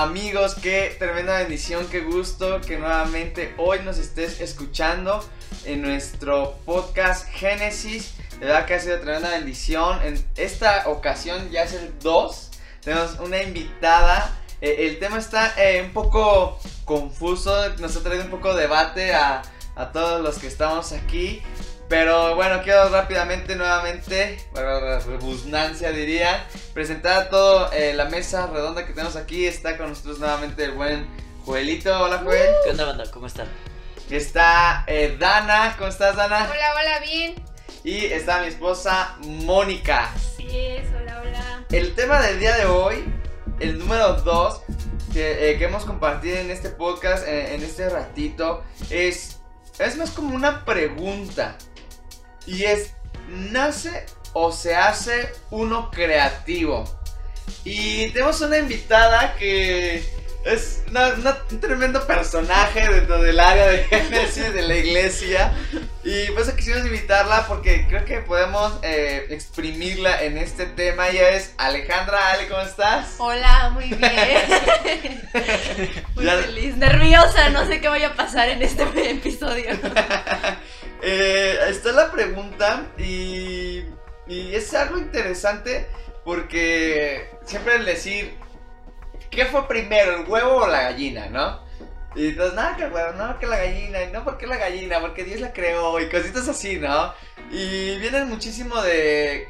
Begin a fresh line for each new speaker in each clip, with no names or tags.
amigos, qué tremenda bendición, qué gusto que nuevamente hoy nos estés escuchando en nuestro podcast Génesis. De verdad que ha sido tremenda bendición. En esta ocasión ya es el 2. Tenemos una invitada. Eh, el tema está eh, un poco confuso, nos ha traído un poco de debate a, a todos los que estamos aquí. Pero bueno, quiero rápidamente, nuevamente, para la rebusnancia diría, presentar a toda eh, la mesa redonda que tenemos aquí. Está con nosotros nuevamente el buen Joelito. Hola, Joel.
¿Qué onda, banda? ¿Cómo están?
Está eh, Dana. ¿Cómo estás, Dana?
Hola, hola, bien.
Y está mi esposa Mónica.
Así es, hola, hola.
El tema del día de hoy, el número 2 que eh, queremos compartir en este podcast, en este ratito, es, es más como una pregunta. Y es, ¿nace o se hace uno creativo? Y tenemos una invitada que es una- una- un tremendo personaje dentro del área de Génesis de la iglesia. Y por eso quisimos invitarla porque creo que podemos eh, exprimirla en este tema. Ella es Alejandra. Ale, ¿cómo estás?
Hola, muy bien. muy
Ya-
feliz, nerviosa, no sé qué vaya a pasar en este episodio.
Eh, está la pregunta y, y es algo interesante porque siempre el decir, ¿qué fue primero, el huevo o la gallina, no? Y entonces, nada, que el huevo, no, que la gallina, y no, ¿por qué la gallina? Porque Dios la creó y cositas así, ¿no? Y vienen muchísimo de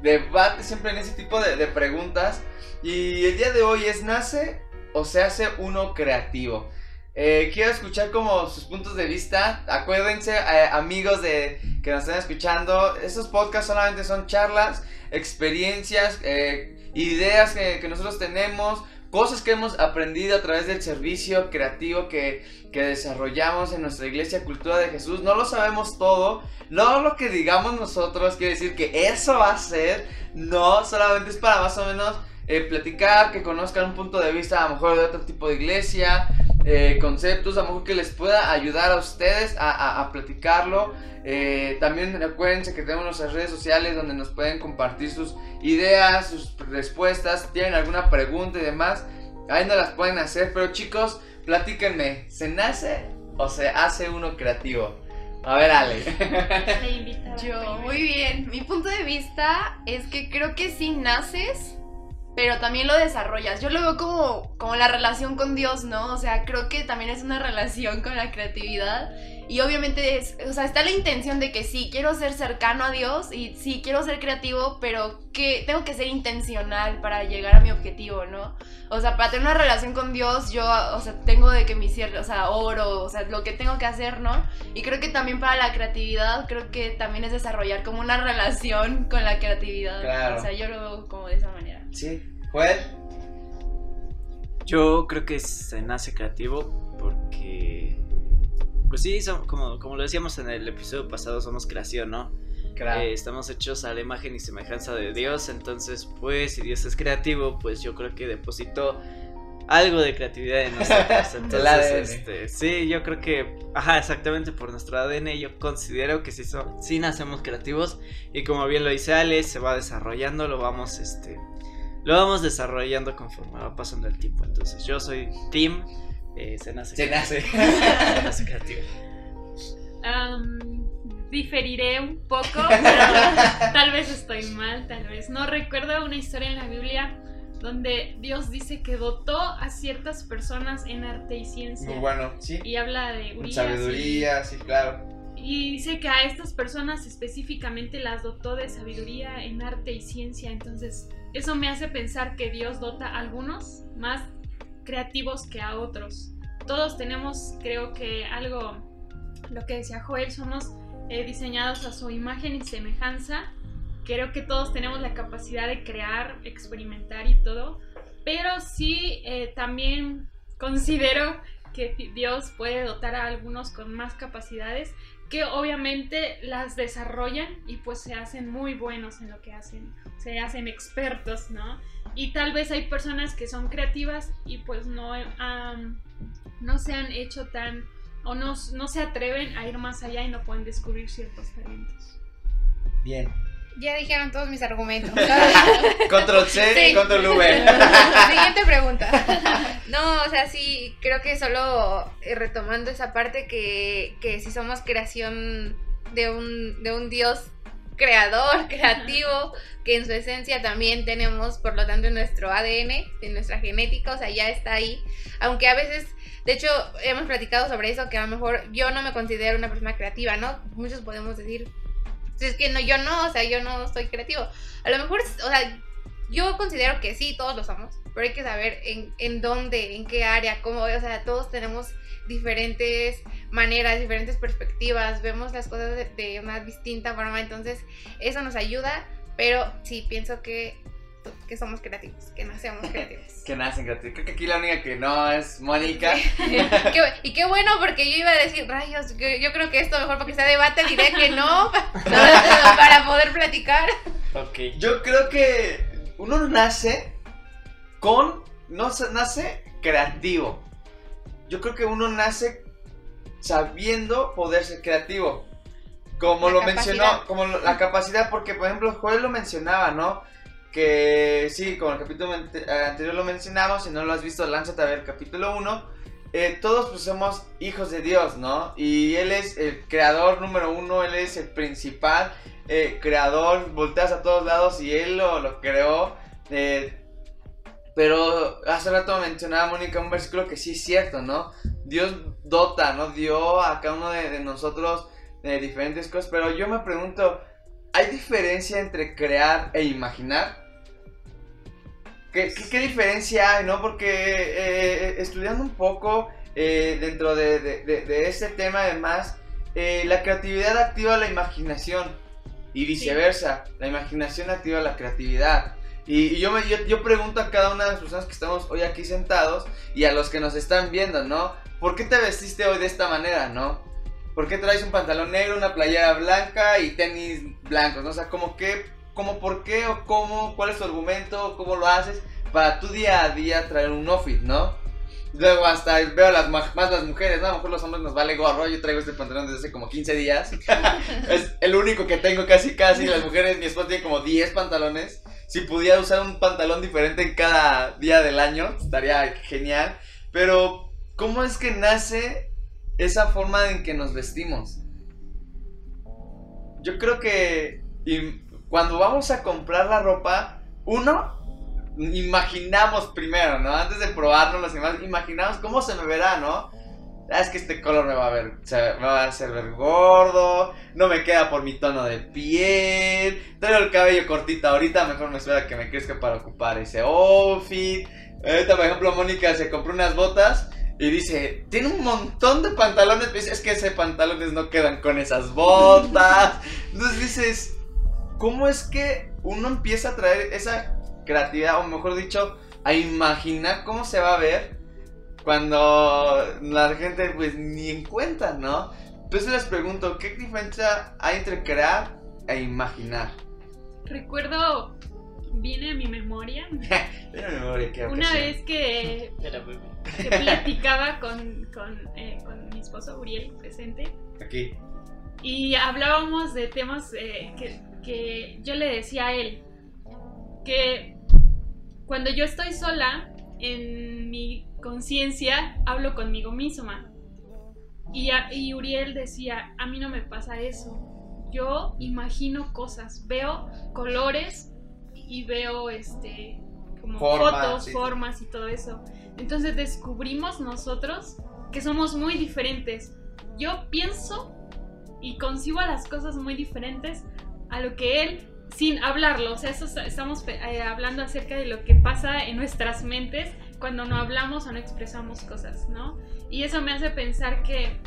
debate siempre en ese tipo de, de preguntas. Y el día de hoy es, ¿nace o se hace uno creativo? Eh, quiero escuchar como sus puntos de vista. Acuérdense, eh, amigos de que nos están escuchando, estos podcasts solamente son charlas, experiencias, eh, ideas que, nosotros tenemos, cosas que hemos aprendido a través del servicio creativo que, que desarrollamos en nuestra iglesia Cultura de Jesús. No lo sabemos todo, no lo que digamos nosotros quiere decir que eso va a ser, no, solamente es para más o menos eh, platicar, que conozcan un punto de vista a lo mejor de otro tipo de iglesia, eh, conceptos, a lo mejor que les pueda ayudar a ustedes a, a- a platicarlo. Eh, también acuérdense que tenemos nuestras redes sociales donde nos pueden compartir sus ideas, sus respuestas, tienen alguna pregunta y demás, ahí nos las pueden hacer. Pero chicos, platíquenme, ¿se nace o se hace uno creativo? A ver, Ale.
Yo, muy bien. Mi punto de vista es que creo que sí naces, pero también lo desarrollas. Yo lo veo como, como la relación con Dios, ¿no? O sea, creo que también es una relación con la creatividad. Y obviamente, es, o sea, está la intención de que sí, quiero ser cercano a Dios y sí, quiero ser creativo, pero que tengo que ser intencional para llegar a mi objetivo, ¿no? O sea, para tener una relación con Dios, yo, o sea, tengo de que mi cierre, o sea, oro, o sea, lo que tengo que hacer, ¿no? Y creo que también para la creatividad, creo que también es desarrollar como una relación con la creatividad.
Claro.
O sea, yo lo veo como de esa manera.
Sí, Joel.
Yo creo que se nace creativo porque. Pues sí, som- como, como lo decíamos en el episodio pasado, somos creación, ¿no?
Claro.
Eh, estamos hechos a la imagen y semejanza de Dios, entonces, pues, si Dios es creativo, pues yo creo que depositó algo de creatividad en nosotros. Entonces,
ADN.
este, sí, yo creo que, ajá, exactamente por nuestro ADN, yo considero que sí, so- sí nacemos creativos y como bien lo dice Ale, se va desarrollando, lo vamos, este, lo vamos desarrollando conforme va pasando el tiempo. Entonces, yo soy Team, eh, se nace
Se nace.
se nace creativo.
Diferiré un poco, pero tal vez estoy mal, tal vez. No recuerdo una historia en la Biblia donde Dios dice que dotó a ciertas personas en arte y ciencia.
Muy bueno, sí.
Y habla de Urias
sabiduría, sí, claro.
Y, y dice que a estas personas específicamente las dotó de sabiduría en arte y ciencia. Entonces, eso me hace pensar que Dios dota a algunos más creativos que a otros. Todos tenemos, creo que algo, lo que decía Joel, somos eh, diseñados a su imagen y semejanza. Creo que todos tenemos la capacidad de crear, experimentar y todo. Pero sí, eh, también considero que Dios puede dotar a algunos con más capacidades que obviamente las desarrollan y pues se hacen muy buenos en lo que hacen, se hacen expertos, ¿no? Y tal vez hay personas que son creativas y pues no, no se han hecho tan o no, no se atreven a ir más allá y no pueden descubrir ciertos talentos.
Bien.
Ya dijeron todos mis argumentos.
Control C,
Sí.
control V.
Siguiente pregunta. No, o sea, sí, creo que solo eh, retomando esa parte que, que si somos creación de un, de un Dios creador, creativo, que en su esencia también tenemos, por lo tanto, en nuestro ADN, en nuestra genética, o sea, ya está ahí. Aunque a veces, de hecho, hemos platicado sobre eso, que a lo mejor yo no me considero una persona creativa, ¿no? Muchos podemos decir, si es que no, yo no, o sea, yo no soy creativo. A lo mejor, o sea, yo considero que sí, todos lo somos, pero hay que saber en, en dónde, en qué área, cómo, o sea, todos tenemos diferentes maneras, diferentes perspectivas, vemos las cosas de, de una distinta forma, entonces eso nos ayuda, pero sí pienso que, que somos creativos, que nacemos creativos.
Que nacen creativos. Creo que aquí la única que no es Mónica.
Y qué bueno, porque yo iba a decir, rayos, que yo creo que esto mejor porque sea debate diré que no, para poder platicar.
Ok.
Yo creo que uno nace con. No se nace creativo. Yo creo que uno nace sabiendo poder ser creativo. Como
La
lo
capacidad.
mencionó, como lo- la capacidad, porque por ejemplo Joel lo mencionaba, ¿no? Que sí, como el capítulo ante- anterior lo mencionamos, si no lo has visto, lánzate a ver el capítulo 1. Eh, todos pues somos hijos de Dios, ¿no? Y Él es el creador número uno, Él es el principal eh, creador, volteas a todos lados y Él lo, lo creó. eh, pero hace rato mencionaba Mónica un versículo que sí es cierto, ¿no? Dios dota, ¿no? Dio a cada uno de, nosotros diferentes cosas, pero yo me pregunto, ¿hay diferencia entre crear e imaginar? ¿Qué, qué- qué diferencia hay, no? Porque eh, estudiando un poco eh, dentro de, de- de- de este tema, además, eh, la creatividad activa la imaginación y viceversa, la imaginación activa la creatividad. Y, y yo, me, yo, yo pregunto a cada una de las personas que estamos hoy aquí sentados y a los que nos están viendo, ¿no? ¿Por qué te vestiste hoy de esta manera, no? ¿Por qué traes un pantalón negro, una playera blanca y tenis blancos, no? O sea, como que, como por qué o cómo, cuál es tu argumento, cómo lo haces para tu día a día traer un outfit, ¿no? Luego hasta veo las más las mujeres, ¿no? A lo mejor los hombres nos vale gorro, yo traigo este pantalón desde hace como 15 días. es el único que tengo casi casi, las mujeres, mi esposa tiene como 10 pantalones. Si pudiera usar un pantalón diferente en cada día del año, estaría genial. Pero, ¿cómo es que nace esa forma en que nos vestimos? Yo creo que y cuando vamos a comprar la ropa, uno, imaginamos primero, ¿no? Antes de probarnos las imágenes, imaginamos cómo se me verá, ¿no? Ah, es que este color me va a ver, se me va a hacer ver gordo, no me queda por mi tono de piel, traigo el cabello cortito ahorita, mejor me espera que me crezca para ocupar ese outfit. Ahorita, por ejemplo, Mónica se compró unas botas y dice, tiene un montón de pantalones, pero dice, es que esos pantalones no quedan con esas botas. Entonces dices, ¿cómo es que uno empieza a traer esa creatividad, o mejor dicho, a imaginar cómo se va a ver cuando la gente pues ni en cuenta, ¿no? Entonces les pregunto, ¿qué diferencia hay entre crear e imaginar?
Recuerdo, viene a mi memoria,
Tiene memoria, qué
una vez que, que platicaba con, con, eh, con mi esposo Uriel presente
Aquí.
y hablábamos de temas eh, que, que yo le decía a él que cuando yo estoy sola en mi conciencia hablo conmigo misma. Y, a- y Uriel decía a mí no me pasa eso. Yo imagino cosas veo colores y veo este como fotos
sí.
formas y todo eso entonces descubrimos nosotros que somos muy diferentes. Yo pienso y concibo las cosas muy diferentes a lo que él sin hablarlo. O sea, eso estamos eh, hablando acerca de lo que pasa en nuestras mentes cuando no hablamos o no expresamos cosas, ¿no? Y eso me hace pensar que,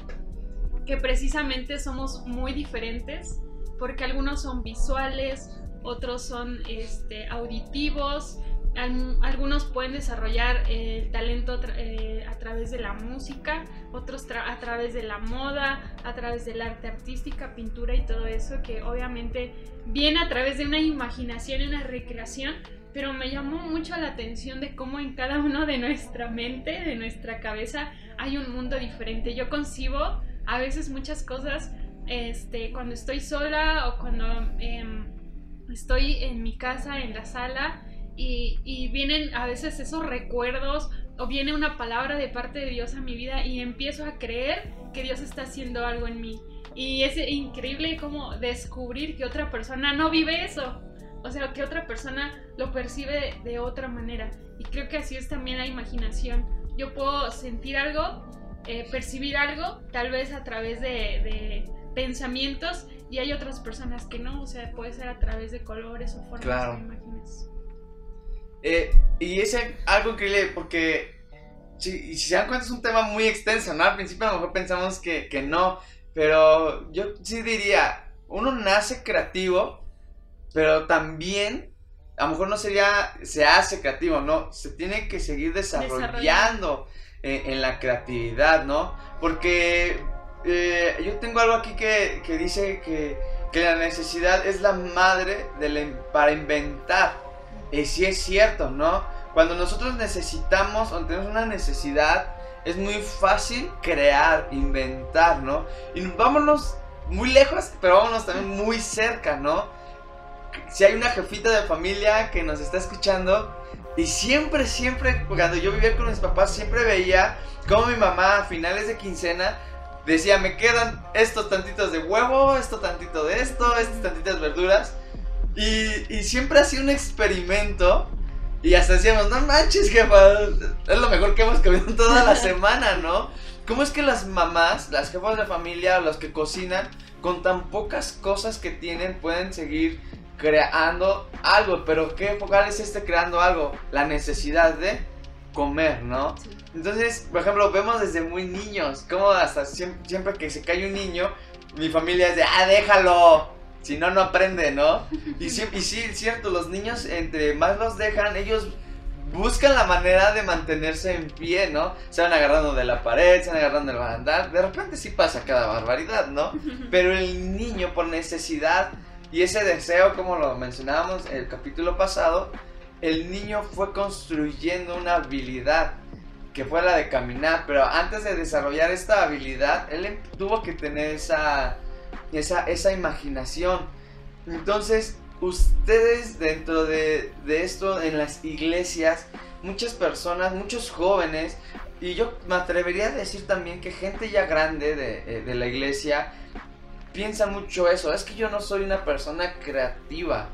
que precisamente somos muy diferentes porque algunos son visuales, otros son este, auditivos, al- algunos pueden desarrollar el talento tra- eh, a través de la música, otros tra- a través de la moda, a través del arte artística, pintura y todo eso, que obviamente viene a través de una imaginación y una recreación, pero me llamó mucho la atención de cómo en cada uno de nuestra mente, de nuestra cabeza, hay un mundo diferente. Yo concibo a veces muchas cosas este, cuando estoy sola o cuando em, estoy en mi casa, en la sala, y, y vienen a veces esos recuerdos o viene una palabra de parte de Dios a mi vida y empiezo a creer que Dios está haciendo algo en mí. Y es increíble como descubrir que otra persona no vive eso. O sea, que otra persona lo percibe de otra manera. Y creo que así es también la imaginación. Yo puedo sentir algo, eh, percibir algo, tal vez a través de, de, pensamientos, y hay otras personas que no. O sea, puede ser a través de colores o formas
Claro.
que imaginas.
Eh, y es algo increíble porque si, si se dan cuenta es un tema muy extenso, ¿no? Al principio a lo mejor pensamos que, que no, pero yo sí diría, uno nace creativo, pero también a lo mejor no sería, se hace creativo, ¿no? Se tiene que seguir desarrollando en, en la creatividad, ¿no? Porque eh, yo tengo algo aquí que, que dice que, que la necesidad es la madre de la in- para inventar. Y sí es cierto, ¿no? Cuando nosotros necesitamos o tenemos una necesidad, es muy fácil crear, inventar, ¿no? Y vámonos muy lejos, pero vámonos también muy cerca, ¿no? Si hay una jefita de familia que nos está escuchando, y siempre, siempre, cuando yo vivía con mis papás, siempre veía cómo mi mamá a finales de quincena decía, me quedan estos tantitos de huevo, esto tantito de esto, estas tantitas verduras. Y, y siempre hacía un experimento. Y hasta decíamos, no manches, jefa, es lo mejor que hemos comido toda la semana, ¿no? ¿Cómo es que las mamás, las jefas de familia, los que cocinan, con tan pocas cosas que tienen, pueden seguir creando algo? Pero ¿qué focal es este creando algo? La necesidad de comer, ¿no?
Sí.
Entonces, por ejemplo, vemos desde muy niños, como hasta siempre, siempre que se cae un niño, mi familia es de, ah, déjalo, si no, no aprende, ¿no? Y, sí, y sí, es cierto, los niños, entre más los dejan, ellos buscan la manera de mantenerse en pie, ¿no? Se van agarrando de la pared, se van agarrando del barandal, de repente sí pasa cada barbaridad, ¿no? Pero el niño por necesidad y ese deseo, como lo mencionábamos en el capítulo pasado, el niño fue construyendo una habilidad que fue la de caminar, pero antes de desarrollar esta habilidad, él tuvo que tener esa, esa, esa imaginación. Entonces, ustedes dentro de, de esto, en las iglesias, muchas personas, muchos jóvenes, y yo me atrevería a decir también que gente ya grande de, eh, de la iglesia, piensa mucho eso, es que yo no soy una persona creativa.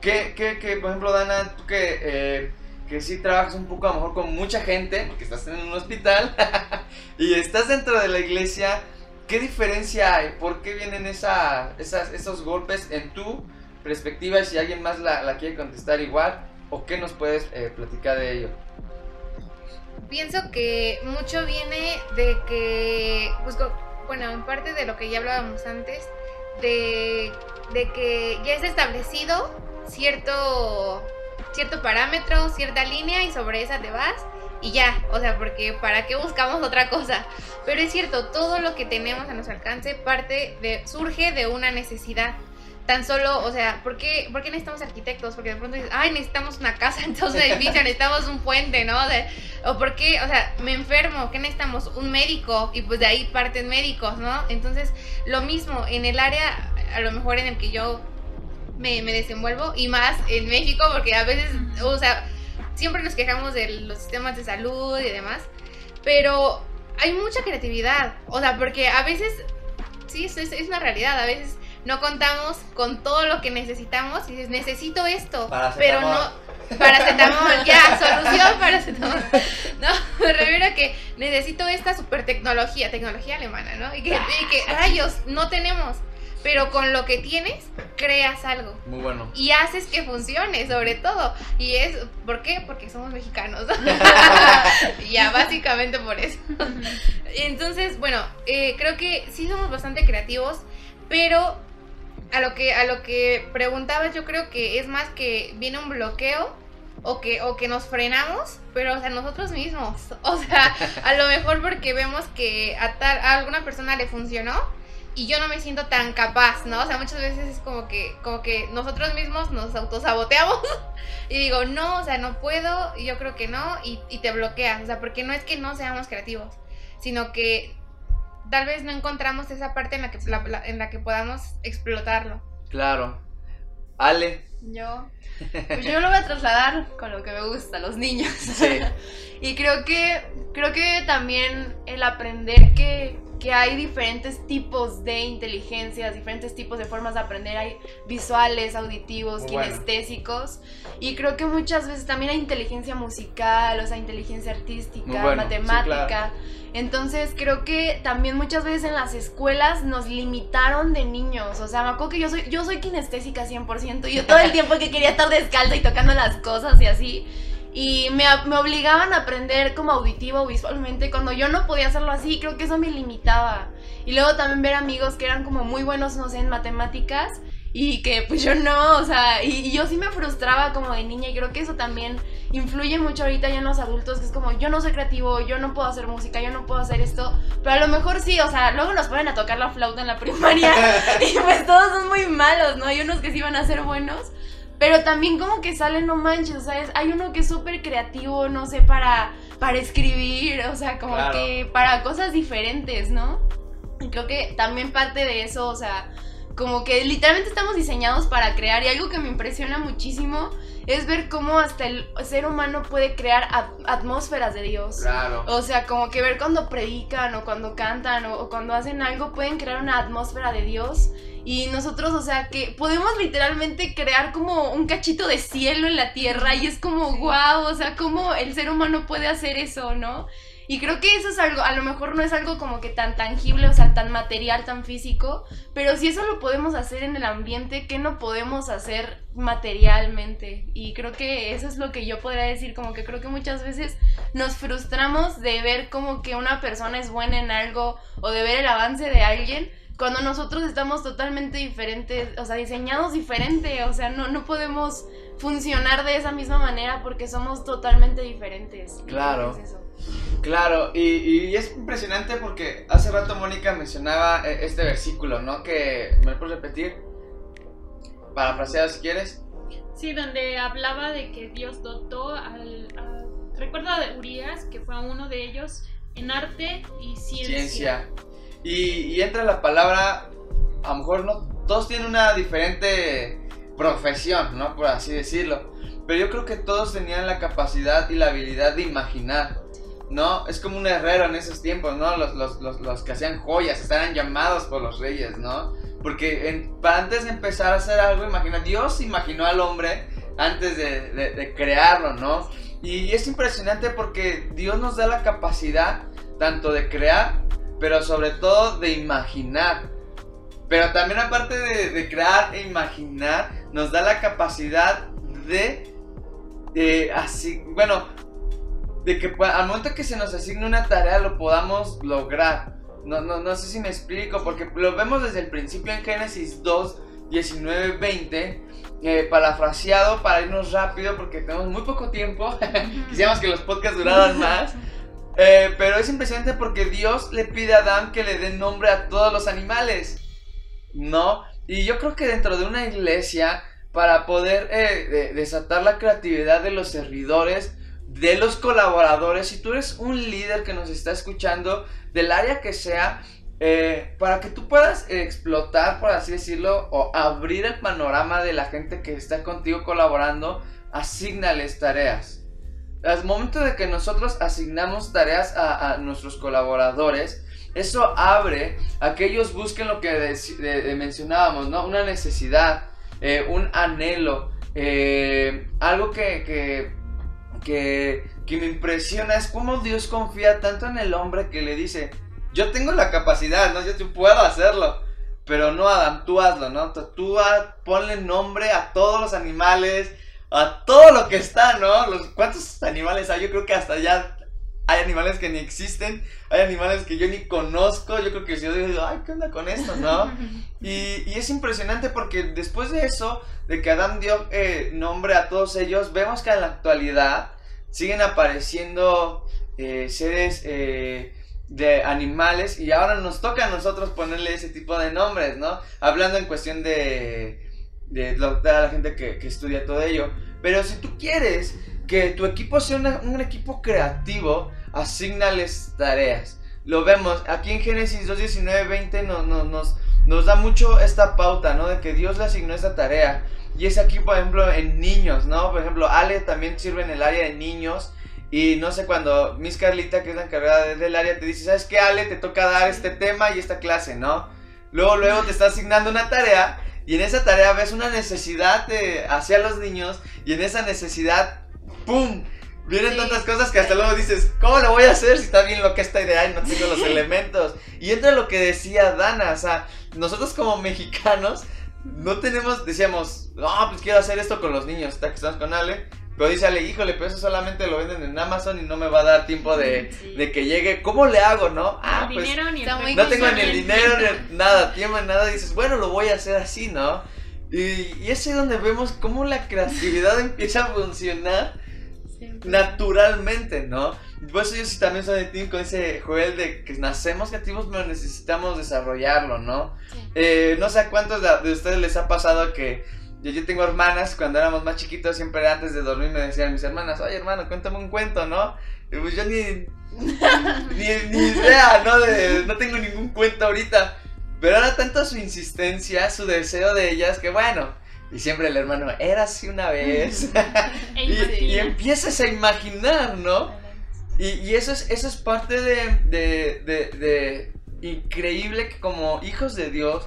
Que, que, que por ejemplo, Dana, tú que, eh, que sí trabajas un poco a lo mejor con mucha gente, porque estás en un hospital, y estás dentro de la iglesia, ¿qué diferencia hay? ¿Por qué vienen esa, esas, esos golpes en tu perspectiva? Si alguien más la, quiere contestar igual, ¿o qué nos puedes eh, platicar de ello?
Pienso que mucho viene de que, pues, bueno, en parte de lo que ya hablábamos antes, de, de que ya es establecido cierto, cierto parámetro, cierta línea y sobre esa te vas y ya, o sea, porque ¿para qué buscamos otra cosa? Pero es cierto, todo lo que tenemos a nuestro alcance parte de, surge de una necesidad. Tan solo, o sea, ¿por qué, por qué necesitamos arquitectos? Porque de pronto dices, ay, necesitamos una casa, entonces un edificio, necesitamos un puente, ¿no? De- o por qué, o sea, me enfermo, ¿qué necesitamos? Un médico, y pues de ahí parten médicos, ¿no? Entonces, lo mismo, en el área, a lo mejor en el que yo me, me desenvuelvo, y más en México, porque a veces, o sea, siempre nos quejamos de los sistemas de salud y demás, pero hay mucha creatividad, o sea, porque a veces, sí, es, es- una realidad, a veces no contamos con todo lo que necesitamos y dices, necesito esto, pero no, paracetamol, ya, solución, paracetamol. No, me refiero a que necesito esta super tecnología, tecnología alemana, ¿no? Y que, y que rayos, no tenemos, pero con lo que tienes, creas algo
Muy bueno.
y haces que funcione, sobre todo. Y es, ¿por qué? Porque somos mexicanos. ya, básicamente por eso. Entonces, bueno, eh, creo que sí somos bastante creativos, pero a lo que a lo que preguntabas, yo creo que es más que viene un bloqueo o que o que nos frenamos, pero o sea, nosotros mismos. O sea, a lo mejor porque vemos que a, tal, a alguna persona le funcionó y yo no me siento tan capaz, ¿no? O sea, muchas veces es como que, como que nosotros mismos nos autosaboteamos y digo, no, o sea, no puedo, y yo creo que no, y, y te bloqueas, o sea, porque no es que no seamos creativos, sino que tal vez no encontramos esa parte en la que, la- la- en la que podamos explotarlo.
Claro. Ale,
Yo, pues yo lo voy a trasladar con lo que me gusta, los niños.
Sí.
y creo que, creo que también el aprender que, que hay diferentes tipos de inteligencias, diferentes tipos de formas de aprender, hay visuales, auditivos,
bueno.
kinestésicos, y creo que muchas veces también hay inteligencia musical, o sea, inteligencia artística,
sí,
matemática.
claro.
Entonces creo que también muchas veces en las escuelas nos limitaron de niños. O sea, me acuerdo que yo soy, yo soy kinestésica 100%. Y yo todo el tiempo que quería estar descalza y tocando las cosas y así. Y me, me obligaban a aprender como auditivo o visualmente. Cuando yo no podía hacerlo así, creo que eso me limitaba. Y luego también ver amigos que eran como muy buenos, no sé, en matemáticas. Y que pues yo no, o sea, y, y yo sí me frustraba como de niña. Y creo que eso también influye mucho ahorita ya en los adultos, que es como, yo no soy creativo, yo no puedo hacer música, yo no puedo hacer esto, pero a lo mejor sí, o sea, luego nos ponen a tocar la flauta en la primaria y pues todos son muy malos, ¿no? Hay unos que sí van a ser buenos, pero también como que salen, no manches, ¿sabes? Hay uno que es súper creativo, no sé, para, para escribir, o sea, como
Claro.
que para cosas diferentes, ¿no? Y creo que también parte de eso, o sea, como que literalmente estamos diseñados para crear y algo que me impresiona muchísimo es ver cómo hasta el ser humano puede crear at- atmósferas de Dios.
Claro.
O sea, como que ver cuando predican o cuando cantan o, o cuando hacen algo pueden crear una atmósfera de Dios. Y nosotros, o sea, que podemos literalmente crear como un cachito de cielo en la tierra y es como, wow, o sea, cómo el ser humano puede hacer eso, ¿no? Y creo que eso es algo, a lo mejor no es algo como que tan tangible, o sea, tan material, tan físico, pero si eso lo podemos hacer en el ambiente, ¿qué no podemos hacer materialmente? Y creo que eso es lo que yo podría decir, como que creo que muchas veces nos frustramos de ver como que una persona es buena en algo o de ver el avance de alguien cuando nosotros estamos totalmente diferentes, o sea, diseñados diferente, o sea, no, no podemos funcionar de esa misma manera porque somos totalmente diferentes.
Claro.
es eso.
Claro, y, y es impresionante porque hace rato Mónica mencionaba eh, este versículo, ¿no? Que, ¿me lo puedes repetir? Parafraseado si quieres.
Sí, donde hablaba de que Dios dotó al... a- recuerdo de Urias, que fue uno de ellos, en arte y ciencia.
Ciencia. Y, y entra la palabra, a lo mejor no, todos tienen una diferente profesión, ¿no? Por así decirlo. Pero yo creo que todos tenían la capacidad y la habilidad de imaginar, ¿no? Es como un herrero en esos tiempos, ¿no? Los, los, los, los que hacían joyas estaban llamados por los reyes, ¿no? Porque para antes de empezar a hacer algo, imagina, Dios imaginó al hombre antes de, de- de crearlo, ¿no? Y es impresionante porque Dios nos da la capacidad tanto de crear, pero sobre todo de imaginar. Pero también aparte de, de crear e imaginar, nos da la capacidad de, eh, así, bueno, de que pa- al momento que se nos asigne una tarea lo podamos lograr. No, no, no sé si me explico, porque lo vemos desde el principio en Génesis 2, 19, 20, eh, parafraseado para irnos rápido porque tenemos muy poco tiempo. Quisiéramos que los podcasts duraran más. Eh, pero es impresionante porque Dios le pide a Adán que le dé nombre a todos los animales. ¿No? Y yo creo que dentro de una iglesia, para poder eh, de- desatar la creatividad de los servidores, de los colaboradores, si tú eres un líder que nos está escuchando, del área que sea, eh, para que tú puedas explotar, por así decirlo, o abrir el panorama de la gente que está contigo colaborando, asignales tareas. Al momento de que nosotros asignamos tareas a, nuestros colaboradores, eso abre a que ellos busquen lo que mencionábamos, ¿no? Una necesidad, eh, un anhelo, eh, algo que, que, que me impresiona es cómo Dios confía tanto en el hombre que le dice, yo tengo la capacidad, ¿no? Yo te puedo hacerlo. Pero no, Adam, tú hazlo, ¿no? Tú- ponle nombre a todos los animales, a todo lo que está, ¿no? Los, ¿Cuántos animales hay? Yo creo que hasta ya hay animales que ni existen, hay animales que yo ni conozco. Yo creo que si yo digo, ay, ¿qué onda con esto, no? Y, y es impresionante porque después de eso, de que Adán dio eh, nombre a todos ellos, vemos que en la actualidad siguen apareciendo eh, seres eh, de animales y ahora nos toca a nosotros ponerle ese tipo de nombres, ¿no? Hablando en cuestión de, de, lo- de la gente que, que estudia todo ello. Pero si tú quieres que tu equipo sea una- un equipo creativo, asignales tareas. Lo vemos aquí en Génesis 2, 19, 20 nos, nos, nos, nos da mucho esta pauta, ¿no? De que Dios le asignó esta tarea. Y es aquí, por ejemplo, en niños, ¿no? Por ejemplo, Ale también sirve en el área de niños. Y no sé, cuando Miss Carlita, que es la encargada de- del área, te dice, ¿sabes qué, Ale? Te toca dar este tema y esta clase, ¿no? Luego, luego te está asignando una tarea y en esa tarea ves una necesidad de, hacia los niños y en esa necesidad, ¡pum! Vienen
Sí.
tantas cosas que hasta luego dices, ¿cómo lo voy a hacer si está bien lo que esta idea y no tengo los elementos? Y entra lo que decía Dana, o sea, nosotros como mexicanos no tenemos, decíamos, no, pues quiero hacer esto con los niños, está que estamos con Ale. Pero dice Ale, híjole, pero eso solamente lo venden en Amazon y no me va a dar tiempo de,
Sí.
de que llegue. ¿Cómo le hago, no? Ah,
Ni
pues
dinero ni el
no tengo ni el dinero, ni nada, tiempo, nada. Y dices, bueno, lo voy a hacer así, ¿no? Y, y es ahí donde vemos cómo la creatividad empieza a funcionar naturalmente, ¿no? Por eso yo sí también soy de team con ese Joel de que nacemos creativos, pero necesitamos desarrollarlo, ¿no?
Sí.
Eh, no sé a cuántos de, de ustedes les ha pasado que yo, yo tengo hermanas, cuando éramos más chiquitos, siempre antes de dormir me decían mis hermanas, oye hermano, cuéntame un cuento, ¿no? Y pues yo ni, ni, ni idea, ¿no? De- no tengo ningún cuento ahorita. Pero era tanto su insistencia, su deseo de ellas, que bueno. Y siempre el hermano, era así una vez.
E
y, y empiezas a imaginar, ¿no? Y, y eso, es, eso es parte de, de, de- de increíble que como hijos de Dios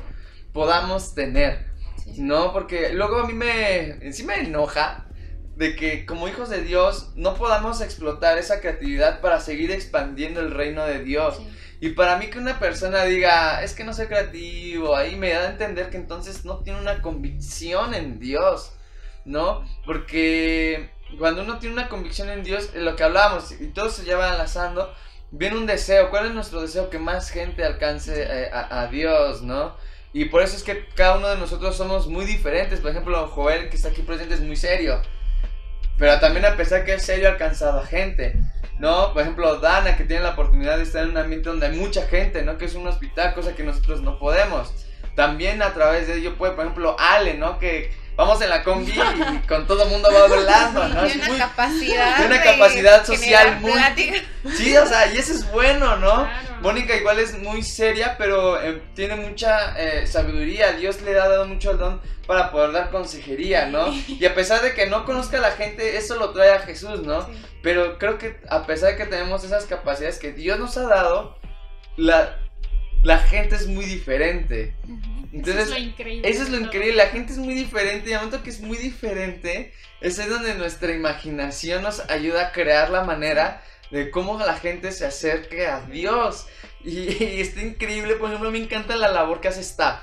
podamos tener,
Sí.
¿no? Porque luego a mí me, sí me enoja de que como hijos de Dios no podamos explotar esa creatividad para seguir expandiendo el reino de Dios.
Sí.
Y para mí que una persona diga, es que no soy creativo, ahí me da a entender que entonces no tiene una convicción en Dios, ¿no? Porque cuando uno tiene una convicción en Dios, eh, lo que hablábamos, y todo se lleva enlazando, viene un deseo. ¿Cuál es nuestro deseo? Que más gente alcance eh, a, a Dios, ¿no? Y por eso es que cada uno de nosotros somos muy diferentes. Por ejemplo, Joel, que está aquí presente, es muy serio. Pero también a pesar que es serio, ha alcanzado a gente. ¿No? Por ejemplo, Dana, que tiene la oportunidad de estar en un ambiente donde hay mucha gente, ¿no? Que es un hospital, cosa que nosotros no podemos. También a través de ello puede, por ejemplo, Ale, ¿no? Que vamos en la combi y con todo el mundo va hablando, ¿no?
Tiene una
muy-
capacidad.
una social muy-
plática.
Sí, o sea, y eso es bueno, ¿no?
Claro.
Mónica igual es muy seria, pero eh, tiene mucha eh, sabiduría. Dios le ha dado mucho el don para poder dar consejería, ¿no? Y a pesar de que no conozca a la gente, eso lo trae a Jesús, ¿no?
Sí.
Pero creo que a pesar de que tenemos esas capacidades que Dios nos ha dado, la, la gente es muy diferente. Entonces,
eso es lo increíble.
eso es lo increíble, la gente es muy diferente y al momento que es muy diferente, es ahí donde nuestra imaginación nos ayuda a crear la manera de cómo la gente se acerque a Dios. Y, y está increíble, por ejemplo, me encanta la labor que hace Staff.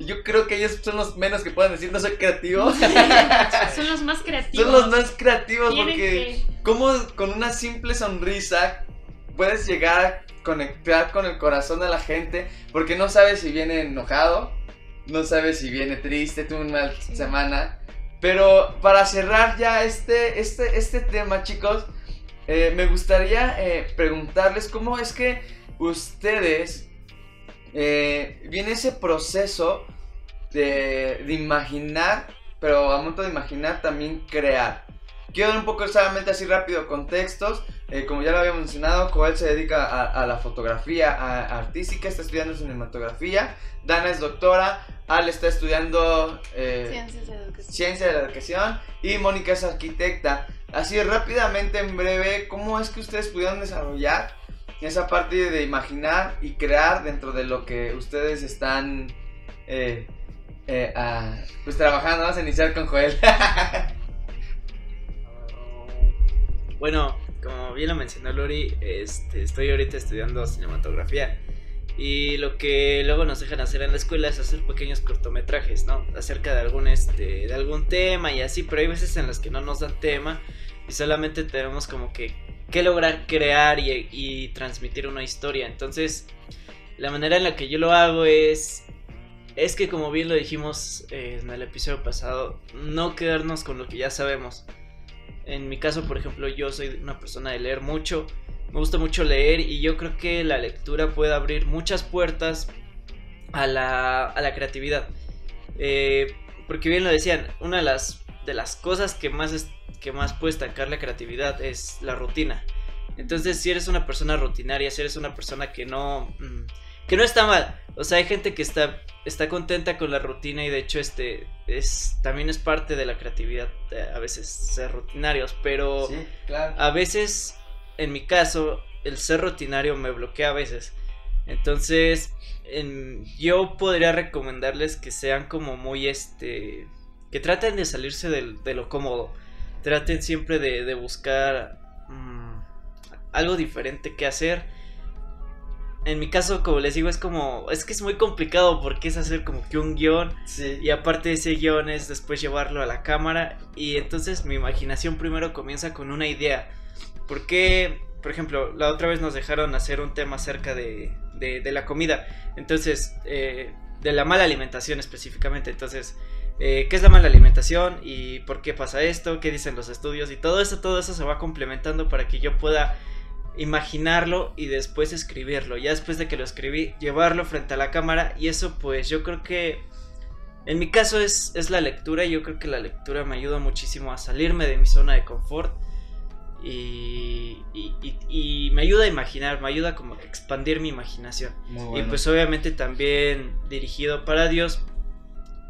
Yo creo que ellos son los menos que pueden decir no soy creativo.
Son los más creativos.
son los más creativos porque cómo con una simple sonrisa puedes llegar a conectar con el corazón de la gente porque no sabes si viene enojado, no sabes si viene triste, tuvo una mala
Sí.
semana. Pero para cerrar ya este, este, este tema, chicos, eh, me gustaría eh, preguntarles cómo es que ustedes eh, viene ese proceso de, de imaginar, pero a momento de imaginar también crear. Quiero dar un poco solamente así rápido contextos. Eh, como ya lo había mencionado, Joel se dedica a, a la fotografía a- artística, está estudiando cinematografía. Dana es doctora, Al está estudiando eh,
Ciencias de educación.
ciencia de la educación y Mónica es arquitecta. Así rápidamente, en breve, ¿cómo es que ustedes pudieron desarrollar esa parte de imaginar y crear dentro de lo que ustedes están eh, pues trabajando? Vamos a iniciar con Joel.
Bueno, como bien lo mencionó Lori, este, estoy ahorita estudiando cinematografía. Y lo que luego nos dejan hacer en la escuela es hacer pequeños cortometrajes, ¿no? Acerca de algún, este, de algún tema y así, pero hay veces en las que no nos dan tema y solamente tenemos como que, que lograr crear y, y transmitir una historia. Entonces, la manera en la que yo lo hago es, es que como bien lo dijimos eh, en el episodio pasado, no quedarnos con lo que ya sabemos. En mi caso, por ejemplo, yo soy una persona de leer mucho. Me gusta mucho leer y yo creo que la lectura puede abrir muchas puertas a la, a la creatividad. Eh, porque bien lo decían, una de las, de las cosas que más, que más puede estancar la creatividad es la rutina. Entonces, si eres una persona rutinaria, si eres una persona que no, mm, que no está mal. O sea, hay gente que está, está contenta con la rutina y de hecho este es también es parte de la creatividad eh, a veces ser rutinarios, pero
Sí, claro.
a veces, en mi caso, el ser rutinario me bloquea a veces. Entonces, en- yo podría recomendarles que sean como muy este. que traten de salirse de lo cómodo. Traten siempre de, de buscar mm, algo diferente que hacer. En mi caso, como les digo, es como. Es que es muy complicado porque es hacer como que un guion.
Sí.
Y aparte de ese guion es después llevarlo a la cámara. Y entonces mi imaginación primero comienza con una idea. Porque, por ejemplo, la otra vez nos dejaron hacer un tema acerca de, de, de la comida. Entonces, eh, de la mala alimentación específicamente. Entonces, eh, ¿qué es la mala alimentación? ¿Y por qué pasa esto? ¿Qué dicen los estudios? Y todo eso, todo eso se va complementando para que yo pueda imaginarlo y después escribirlo. Ya después de que lo escribí, llevarlo frente a la cámara. Y eso pues yo creo que en mi caso es, es la lectura. y Yo creo que la lectura me ayuda muchísimo a salirme de mi zona de confort. Y, y, y- y me ayuda a imaginar, me ayuda como a expandir mi imaginación. Y pues obviamente también dirigido para Dios.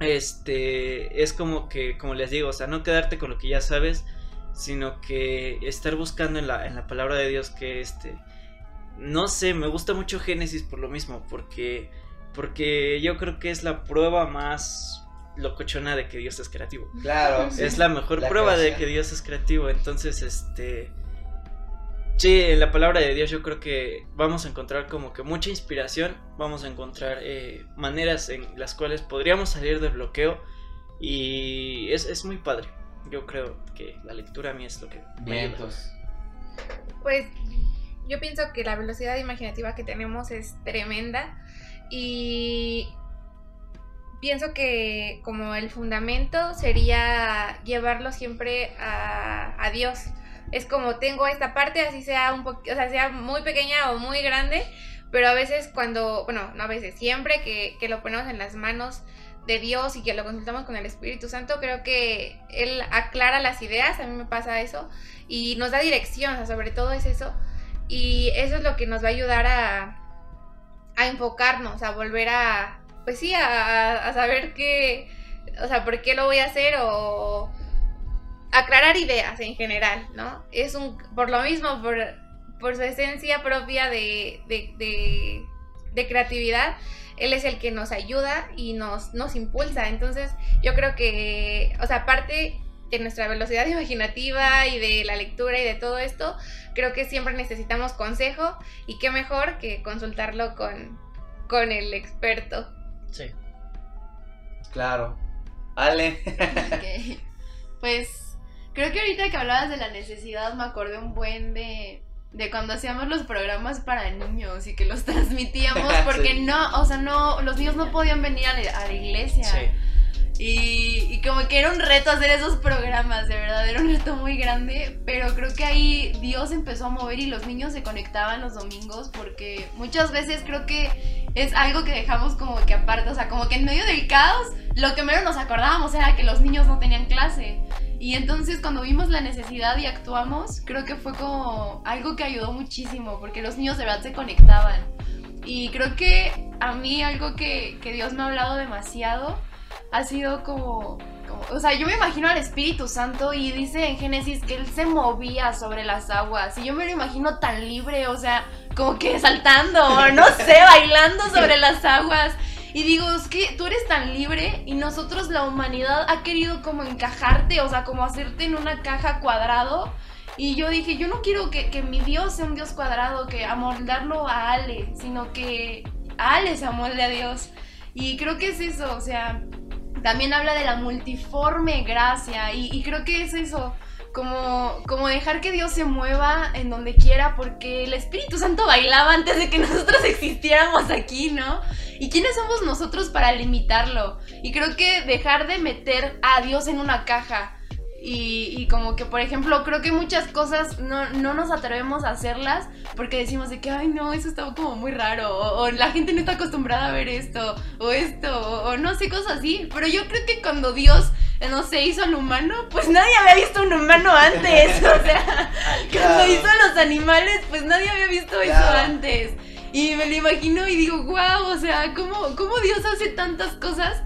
Este es como que, como les digo, o sea, no quedarte con lo que ya sabes, sino que estar buscando en la, en la palabra de Dios que este. No sé, me gusta mucho Génesis por lo mismo, porque. Porque yo creo que es la prueba más locochona de que Dios es creativo.
Claro. sí.
Es la mejor
La
prueba de que Dios es creativo. Entonces, este. Sí, en la palabra de Dios yo creo que vamos a encontrar como que mucha inspiración. Vamos a encontrar eh, maneras en las cuales podríamos salir del bloqueo. Y es, es muy padre. Yo creo que la lectura a mí es lo que me ayuda.
Pues yo pienso que la velocidad imaginativa que tenemos es tremenda y pienso que como el fundamento sería llevarlo siempre a, a Dios. Es como tengo esta parte, así sea un o sea, sea muy pequeña o muy grande, pero a veces cuando, bueno, no a veces, siempre que, que lo ponemos en las manos de Dios y que lo consultamos con el Espíritu Santo, creo que Él aclara las ideas, a mí me pasa eso, y nos da dirección, sobre todo es eso, y eso es lo que nos va a ayudar a, a enfocarnos, a volver a, pues sí, a, saber qué, o sea, por qué lo voy a hacer o aclarar ideas en general, ¿no? Es un, por lo mismo, por, por su esencia propia de, de creatividad, él es el que nos ayuda y nos, nos impulsa. Entonces, yo creo que, o sea, aparte de nuestra velocidad imaginativa y de la lectura y de todo esto, creo que siempre necesitamos consejo y qué mejor que consultarlo con, con el experto.
Sí.
Claro. Ale.
Ok. Pues creo que ahorita que hablabas de la necesidad me acordé un buen de, de cuando hacíamos los programas para niños y que los transmitíamos porque
Sí.
no, o sea, no, los niños no podían venir a la, a la iglesia.
Sí.
Y, y como que era un reto hacer esos programas, de verdad, era un reto muy grande, pero creo que ahí Dios empezó a mover y los niños se conectaban los domingos porque muchas veces creo que es algo que dejamos como que aparte, o sea, como que en medio del caos, lo que menos nos acordábamos era que los niños no tenían clase. Y entonces cuando vimos la necesidad y actuamos, creo que fue como algo que ayudó muchísimo porque los niños de verdad se conectaban. Y creo que a mí algo que, que Dios me ha hablado demasiado ha sido como, como- o sea, yo me imagino al Espíritu Santo y dice en Génesis que él se movía sobre las aguas y yo me lo imagino tan libre, o sea, como que saltando no sé, bailando sobre las aguas. Y digo, es que tú eres tan libre y nosotros la humanidad ha querido como encajarte, o sea, como hacerte en una caja cuadrado. Y yo dije, yo no quiero que, que mi Dios sea un Dios cuadrado, que amoldarlo a Ale, sino que Ale se amolde a Dios. Y creo que es eso, o sea, también habla de la multiforme gracia y, y creo que es eso, como, como dejar que Dios se mueva en donde quiera porque el Espíritu Santo bailaba antes de que nosotros existiéramos aquí, ¿no? ¿Y quiénes somos nosotros para limitarlo? Y creo que dejar de meter a Dios en una caja. Y, y como que, por ejemplo, creo que muchas cosas no, no nos atrevemos a hacerlas porque decimos de que, ay, no, eso está como muy raro, o, o la gente no está acostumbrada a ver esto, o esto, o, o no sé, cosas así. Pero yo creo que cuando Dios, no sé, hizo al humano, pues nadie había visto un humano antes. O sea, cuando
Claro.
hizo a los animales, pues nadie había visto eso antes. Y me lo imagino y digo, wow, o sea, ¿cómo, cómo Dios hace tantas cosas?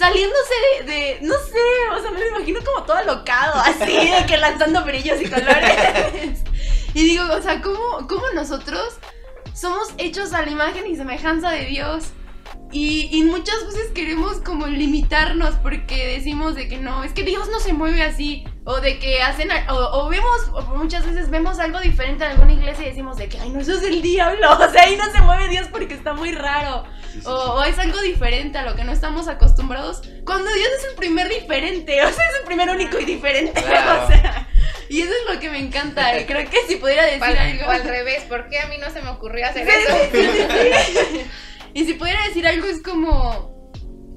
Saliéndose de, de- no sé, o sea, me lo imagino como todo alocado, así, de que lanzando brillos y colores. Y digo, o sea, ¿cómo, cómo nosotros somos hechos a la imagen y semejanza de Dios? Y, y muchas veces queremos como limitarnos porque decimos de que no, es que Dios no se mueve así. O de que hacen, o, o vemos, o muchas veces vemos algo diferente en alguna iglesia y decimos de que, ay, no, eso es el diablo. O sea, ahí no se mueve Dios porque está muy raro.
Sí, sí,
O, o es algo diferente a lo que no estamos acostumbrados. Cuando Dios es el primer diferente, o sea, es el primer único y diferente.
Claro.
O sea, y eso es lo que me encanta. y Creo que si pudiera decir
al,
algo.
o al revés, ¿por qué a mí no se me ocurrió hacer
Sí,
eso?
sí, sí, sí, sí. Y si pudiera decir algo es como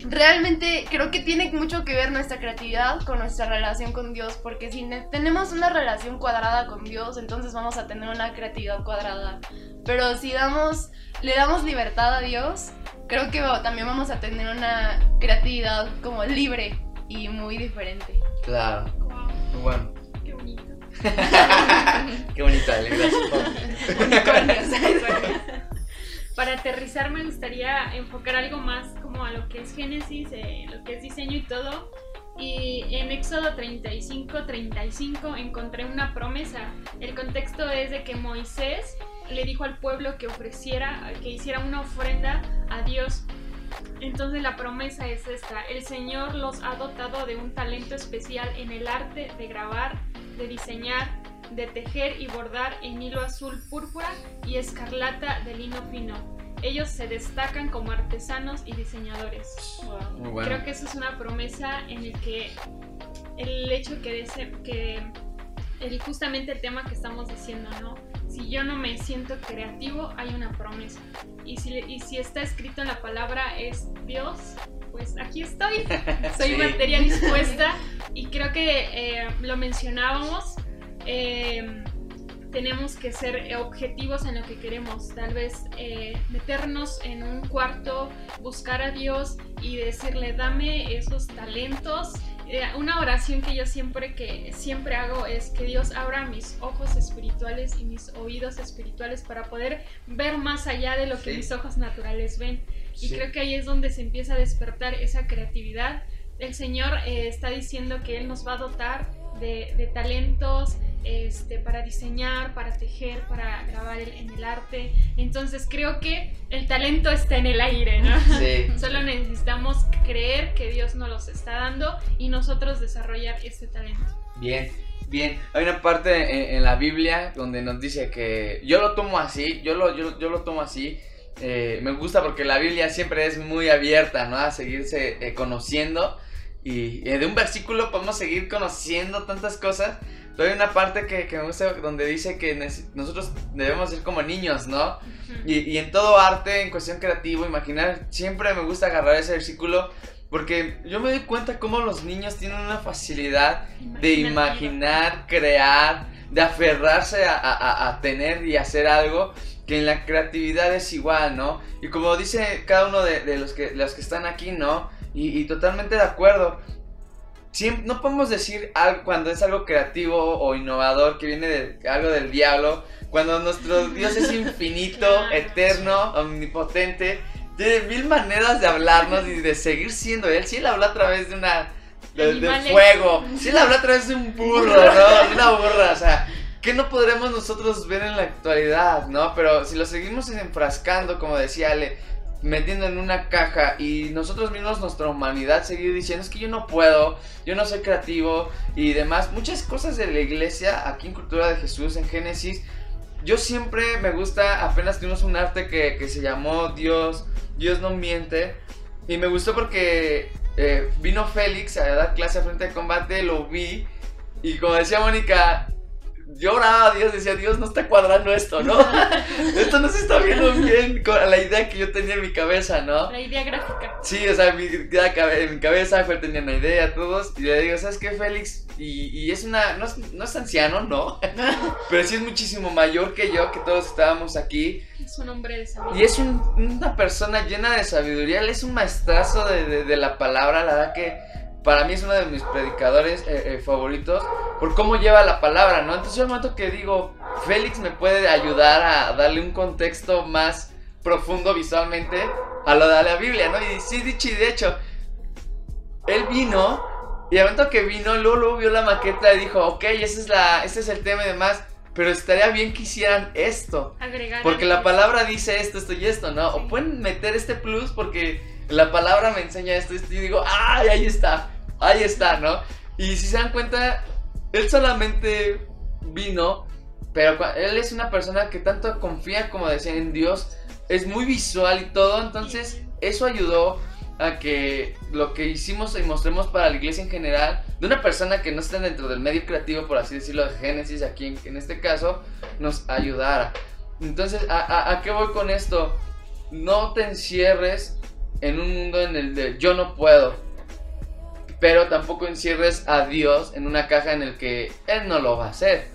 realmente creo que tiene mucho que ver nuestra creatividad con nuestra relación con Dios, porque si ne- tenemos una relación cuadrada con Dios, entonces vamos a tener una creatividad cuadrada. Pero si damos le damos libertad a Dios, creo que también vamos a tener una creatividad como libre y muy diferente.
Claro,
Wow,
bueno.
qué bonito.
Qué bonito.
Para aterrizar me gustaría enfocar algo más como a lo que es Génesis, eh, lo que es diseño y todo. Y en Éxodo 35, 35 encontré una promesa. El contexto es de que Moisés le dijo al pueblo que ofreciera, que hiciera una ofrenda a Dios. Entonces la promesa es esta, el Señor los ha dotado de un talento especial en el arte de grabar, de diseñar, de tejer y bordar en hilo azul púrpura y escarlata de lino fino. Ellos se destacan como artesanos y diseñadores.
Muy bueno.
Creo que eso es una promesa en el que el hecho que, dese- que el, justamente el tema que estamos diciendo, ¿no? Si yo no me siento creativo, hay una promesa. Y si, y si está escrito en la palabra es Dios, pues aquí estoy. Soy
Sí.
materia dispuesta y creo que eh, lo mencionábamos. eh, tenemos que ser objetivos en lo que queremos. Tal vez eh, meternos en un cuarto, buscar a Dios y decirle, dame esos talentos. Eh, una oración que yo siempre que siempre hago es que Dios abra mis ojos espirituales y mis oídos espirituales para poder ver más allá de lo que
Sí.
mis ojos naturales ven. Y creo que ahí es donde se empieza a despertar esa creatividad. El Señor eh, está diciendo que Él nos va a dotar de, de talentos este, para diseñar, para tejer, para grabar el- en el arte. Entonces creo que el talento está en el aire, ¿no?
Sí.
Solo necesitamos creer que Dios nos los está dando y nosotros desarrollar ese talento.
Bien, bien. Hay una parte en, en la Biblia donde nos dice que yo lo tomo así, yo lo, yo, yo lo tomo así. eh, me gusta porque la Biblia siempre es muy abierta, ¿no? A seguirse eh, conociendo. Y eh, de un versículo podemos seguir conociendo tantas cosas. Pero hay una parte que, que me gusta donde dice que nosotros debemos ser como niños, ¿no? Y, y en todo arte, en cuestión creativo, imaginar, siempre me gusta agarrar ese versículo porque yo me doy cuenta cómo los niños tienen una facilidad de imaginar, crear, de aferrarse a, a- a- a tener y hacer algo que en la creatividad es igual, ¿no? Y como dice cada uno de, de los, que, los que están aquí, ¿no? Y, y totalmente de acuerdo. Siem- no podemos decir algo cuando es algo creativo o innovador que viene de algo del diablo, cuando nuestro Dios es infinito, eterno, omnipotente, tiene mil maneras de hablarnos y de seguir siendo Él. Si Él habla a través de una de, fuego, si Él habla a través de un burro, ¿no? De una burra, o sea, ¿qué no podremos nosotros ver en la actualidad, no? Pero si lo seguimos enfrascando, como decía Ale, metiendo en una caja y nosotros mismos, nuestra humanidad, seguir diciendo es que yo no puedo, yo no soy creativo y demás. Muchas cosas de la iglesia, aquí en Cultura de Jesús, en Génesis, yo siempre me gusta, apenas tuvimos un arte que, que se llamó Dios, Dios no miente. Y me gustó porque eh, vino Félix a dar clase a frente de combate, lo vi. Y como decía Mónica, yo oraba a Dios, decía, Dios no está cuadrando esto, ¿no? esto no se está viendo bien con la idea que yo tenía en mi cabeza, ¿no?
La idea gráfica.
Sí, o sea, mi, en mi cabeza fue tenía una idea, todos. Y le digo, ¿sabes qué, Félix? Y, y es una. No es, no es anciano, no. Pero sí es muchísimo mayor que yo, que todos estábamos aquí.
Es un hombre de sabiduría.
Y es un- una persona llena de sabiduría. Él es un maestrazo de, de- de la palabra. La verdad que para mí es uno de mis predicadores eh, eh, favoritos. Por cómo lleva la palabra, ¿no? Entonces yo momento que digo, Félix me puede ayudar a darle un contexto más profundo visualmente a lo de la Biblia, ¿no? Y sí, dicho y de hecho, él vino y al momento que vino, luego, luego vio la maqueta y dijo, ok, ese es, la, ese es el tema y demás, pero estaría bien que hicieran esto.
Agregar
Porque la palabra dice esto, esto y esto, ¿no? O pueden meter este plus porque la palabra me enseña esto, esto y digo, ¡ay, ahí está! Ahí está, ¿no? Y si se dan cuenta, él solamente vino, pero él es una persona que tanto confía, como decía, en Dios, es muy visual y todo, entonces eso ayudó a que lo que hicimos y mostremos para la iglesia en general, de una persona que no está dentro del medio creativo, por así decirlo, de Génesis, aquí en, en este caso, nos ayudara. Entonces, ¿a, a, a qué voy con esto? No te encierres en un mundo en el de yo no puedo, pero tampoco encierres a Dios en una caja en el que Él no lo va a hacer,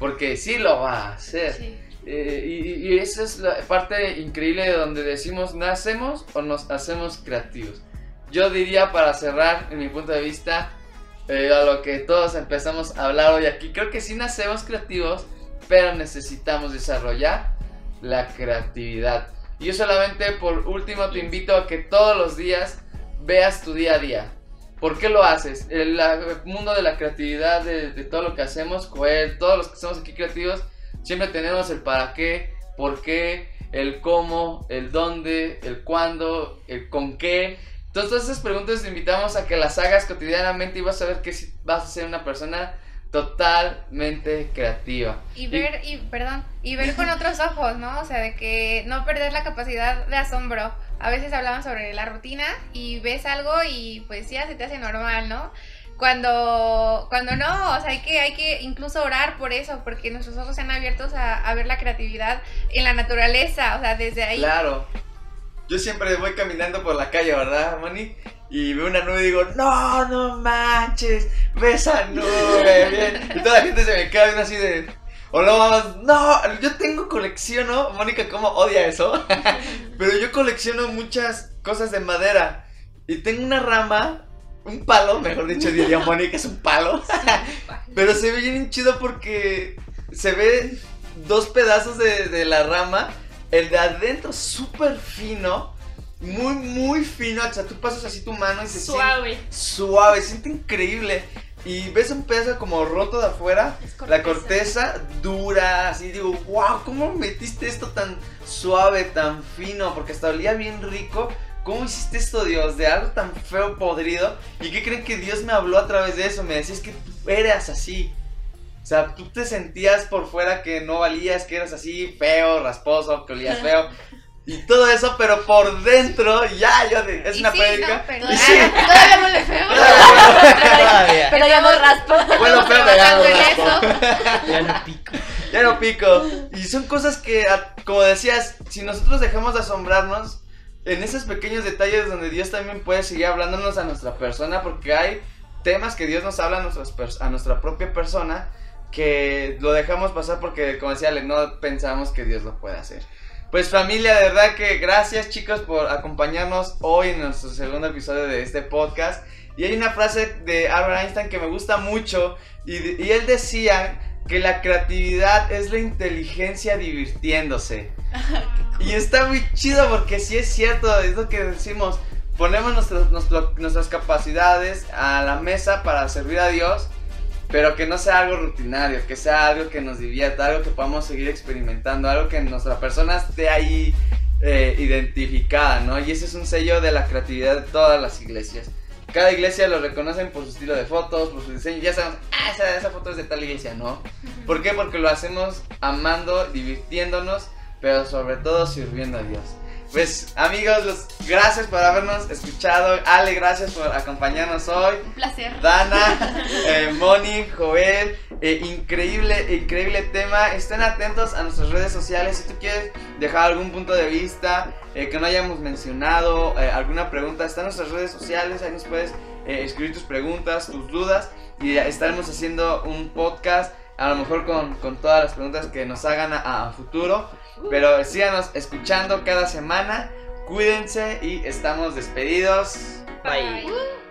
porque sí lo va a hacer.
Sí.
Eh, y, y esa es la parte increíble de donde decimos, ¿nacemos o nos hacemos creativos? Yo diría para cerrar, en mi punto de vista, eh, a lo que todos empezamos a hablar hoy aquí, creo que sí nacemos creativos, pero necesitamos desarrollar la creatividad. Y yo solamente por último te invito a que todos los días veas tu día a día. ¿Por qué lo haces? El, el mundo de la creatividad, de, de todo lo que hacemos, todos los que estamos aquí creativos, siempre tenemos el para qué, por qué, el cómo, el dónde, el cuándo, el con qué. Entonces, todas esas preguntas te invitamos a que las hagas cotidianamente y vas a ver que sí vas a ser una persona totalmente creativa.
Y ver, y perdón, y ver con otros ojos, ¿no? O sea, de que no perder la capacidad de asombro. A veces hablamos sobre la rutina y ves algo y pues ya se te hace normal, ¿no? Cuando, cuando no, o sea, hay que, hay que incluso orar por eso, porque nuestros ojos sean abiertos a, a ver la creatividad en la naturaleza, o sea, desde ahí.
Claro. Yo siempre voy caminando por la calle, ¿verdad, Moni? Y veo una nube y digo, no, no manches, ve esa nube, bien. Y toda la gente se me queda viendo así de, o no, yo tengo colección, ¿no? Mónica, ¿cómo odia eso? Pero yo colecciono muchas cosas de madera. Y tengo una rama, un palo, mejor dicho, diría Mónica, es un palo. Pero se ve bien chido porque se ve dos pedazos de, de la rama. El de adentro súper fino. Muy, muy fino. O sea, tú pasas así tu mano y se siente
Suave.
suave. Se siente increíble. Y ves un pedazo como roto de afuera. La corteza dura. Así digo, wow, ¿cómo metiste esto tan suave, tan fino? Porque hasta olía bien rico. ¿Cómo hiciste esto, Dios? De algo tan feo, podrido. ¿Y qué creen que Dios me habló a través de eso? Me decías que tú eras así. O sea, tú te sentías por fuera que no valías, que eras así feo, rasposo, que olías feo. Y todo eso, pero por dentro, ya, yo de, es
Y
una
sí,
prédica.
no, pero-
y sí.
Todavía no le feo.
Todavía.
Pero ya no raspa.
Bueno, pero me
trabajando en
raspo.
Ya no pico.
Ya no pico. Y son cosas que, como decías, si nosotros dejamos de asombrarnos en esos pequeños detalles donde Dios también puede seguir hablándonos a nuestra persona, porque hay temas que Dios nos habla a, nuestras a nuestra propia persona que lo dejamos pasar porque, como decía Ale, no pensamos que Dios lo puede hacer. Pues familia, de verdad que gracias chicos por acompañarnos hoy en nuestro segundo episodio de este podcast. Y hay una frase de Albert Einstein que me gusta mucho y, él decía que la creatividad es la inteligencia divirtiéndose. y está muy chido porque sí es cierto, es lo que decimos. Ponemos nuestros- nuestras capacidades a la mesa para servir a Dios, pero que no sea algo rutinario, que sea algo que nos divierta, algo que podamos seguir experimentando, algo que nuestra persona esté ahí eh, identificada, ¿no? Y ese es un sello de la creatividad de todas las iglesias. Cada iglesia lo reconocen por su estilo de fotos, por su diseño. Ya sabemos, ah, esa, esa foto es de tal iglesia, ¿no? ¿Por qué? Porque lo hacemos amando, divirtiéndonos, pero sobre todo sirviendo a Dios. Pues amigos, los- gracias por habernos escuchado. Ale, gracias por acompañarnos hoy.
Un placer.
Dana, eh, Moni, Joel, eh, increíble, increíble tema. Estén atentos a nuestras redes sociales. Si tú quieres dejar algún punto de vista eh, que no hayamos mencionado, eh, alguna pregunta, está en nuestras redes sociales. Ahí nos puedes eh, escribir tus preguntas, tus dudas. Y estaremos haciendo un podcast, a lo mejor con, con todas las preguntas que nos hagan a, a futuro. Pero síganos escuchando cada semana. Cuídense y estamos despedidos.
Bye.
Bye.